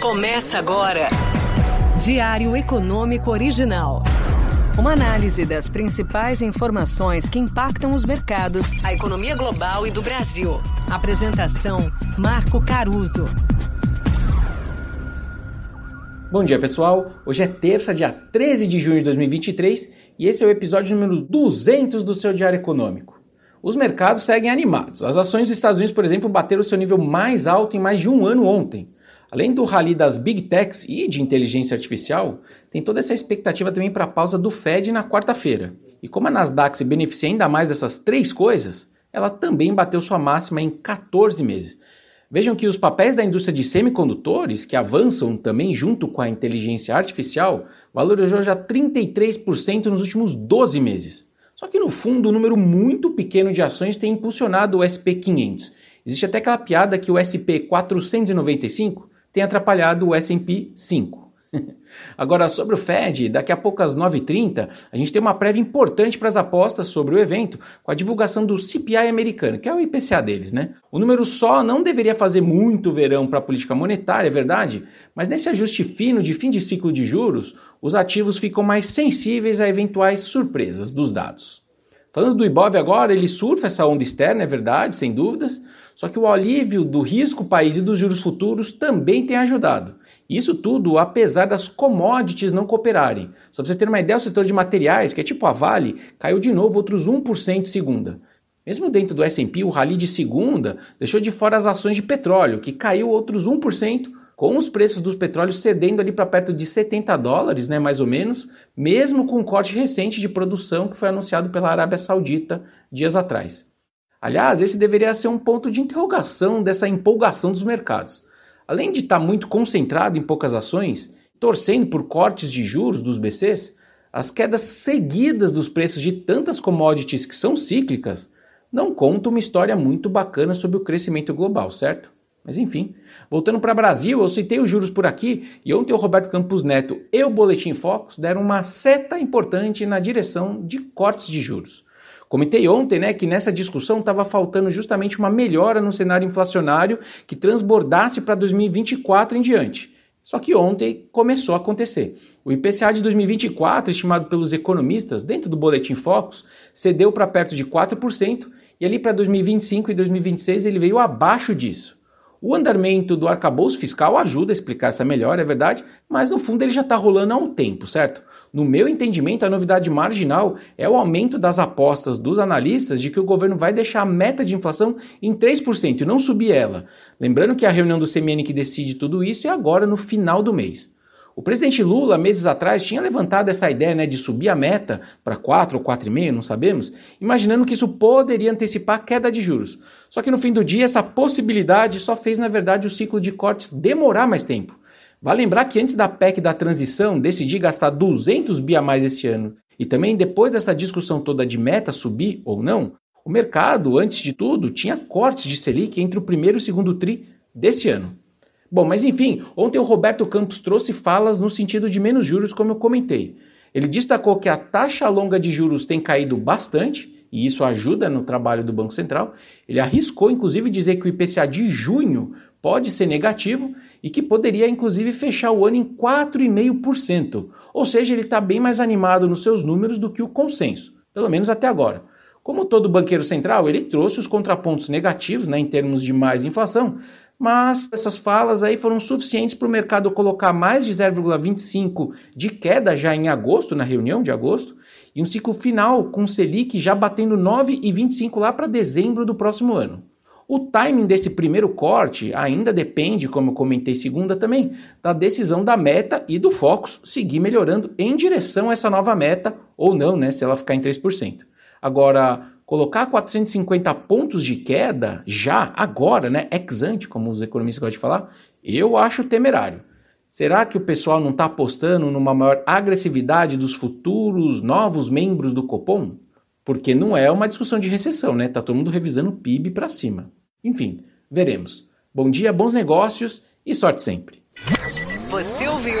Começa agora. Diário Econômico Original. Uma análise das principais informações que impactam os mercados, a economia global e do Brasil. Apresentação: Marco Caruso. Bom dia, pessoal. Hoje é terça, dia 13 de junho de 2023, e esse é o episódio número 200 do seu Diário Econômico. Os mercados seguem animados. As ações dos Estados Unidos, por exemplo, bateram seu nível mais alto em mais de um ano ontem. Além do rally das big techs e de inteligência artificial, tem toda essa expectativa também para a pausa do Fed na quarta-feira. E como a Nasdaq se beneficia ainda mais dessas três coisas, ela também bateu sua máxima em 14 meses. Vejam que os papéis da indústria de semicondutores, que avançam também junto com a inteligência artificial, valorizou já 33% nos últimos 12 meses. Só que no fundo, um número muito pequeno de ações tem impulsionado o SP500. Existe até aquela piada que o SP495 tem atrapalhado o S&P 5. Agora, sobre o Fed, daqui a pouco às 9h30, a gente tem uma prévia importante para as apostas sobre o evento, com a divulgação do CPI americano, que é o IPCA deles, né? O número só não deveria fazer muito verão para a política monetária, é verdade, mas nesse ajuste fino de fim de ciclo de juros, os ativos ficam mais sensíveis a eventuais surpresas dos dados. Falando do Ibov agora, ele surfa essa onda externa, é verdade, sem dúvidas, só que o alívio do risco país e dos juros futuros também tem ajudado. Isso tudo apesar das commodities não cooperarem. Só para você ter uma ideia, o setor de materiais, que é tipo a Vale, caiu de novo outros 1% segunda. Mesmo dentro do S&P, o rally de segunda deixou de fora as ações de petróleo, que caiu outros 1%, com os preços dos petróleos cedendo ali para perto de 70 dólares, né, mais ou menos, mesmo com o corte recente de produção que foi anunciado pela Arábia Saudita dias atrás. Aliás, esse deveria ser um ponto de interrogação dessa empolgação dos mercados. Além de estar muito concentrado em poucas ações, torcendo por cortes de juros dos BCs, as quedas seguidas dos preços de tantas commodities que são cíclicas não contam uma história muito bacana sobre o crescimento global, certo? Mas enfim, voltando para o Brasil, eu citei os juros por aqui e ontem o Roberto Campos Neto e o Boletim Focus deram uma seta importante na direção de cortes de juros. Comentei ontem né, que nessa discussão estava faltando justamente uma melhora no cenário inflacionário que transbordasse para 2024 em diante. Só que ontem começou a acontecer. O IPCA de 2024, estimado pelos economistas dentro do Boletim Focus, cedeu para perto de 4% e ali para 2025 e 2026 ele veio abaixo disso. O andamento do arcabouço fiscal ajuda a explicar essa melhora, é verdade, mas no fundo ele já está rolando há um tempo, certo? No meu entendimento, a novidade marginal é o aumento das apostas dos analistas de que o governo vai deixar a meta de inflação em 3% e não subir ela. Lembrando que a reunião do CMN que decide tudo isso é agora no final do mês. O presidente Lula, meses atrás, tinha levantado essa ideia né, de subir a meta para 4 ou 4,5, não sabemos, imaginando que isso poderia antecipar a queda de juros. Só que no fim do dia, essa possibilidade só fez, na verdade, o ciclo de cortes demorar mais tempo. Vale lembrar que antes da PEC da transição decidir gastar 200 bi a mais esse ano, e também depois dessa discussão toda de meta subir ou não, o mercado, antes de tudo, tinha cortes de Selic entre o primeiro e o segundo TRI desse ano. Bom, mas enfim, ontem o Roberto Campos trouxe falas no sentido de menos juros, como eu comentei. Ele destacou que a taxa longa de juros tem caído bastante, e isso ajuda no trabalho do Banco Central. Ele arriscou, inclusive, dizer que o IPCA de junho pode ser negativo e que poderia, inclusive, fechar o ano em 4,5%. Ou seja, ele está bem mais animado nos seus números do que o consenso, pelo menos até agora. Como todo banqueiro central, ele trouxe os contrapontos negativos né, em termos de mais inflação, mas essas falas aí foram suficientes para o mercado colocar mais de 0,25 de queda já em agosto, na reunião de agosto, e um ciclo final com o Selic já batendo 9,25 lá para dezembro do próximo ano. O timing desse primeiro corte ainda depende, como eu comentei segunda também, da decisão da meta e do Focus seguir melhorando em direção a essa nova meta ou não, né, se ela ficar em 3%. Agora, colocar 450 pontos de queda já, agora, né, ex ante, como os economistas gostam de falar, eu acho temerário. Será que o pessoal não está apostando numa maior agressividade dos futuros novos membros do Copom? Porque não é uma discussão de recessão, né? Tá todo mundo revisando o PIB para cima. Enfim, veremos. Bom dia, bons negócios e sorte sempre. Você ouviu?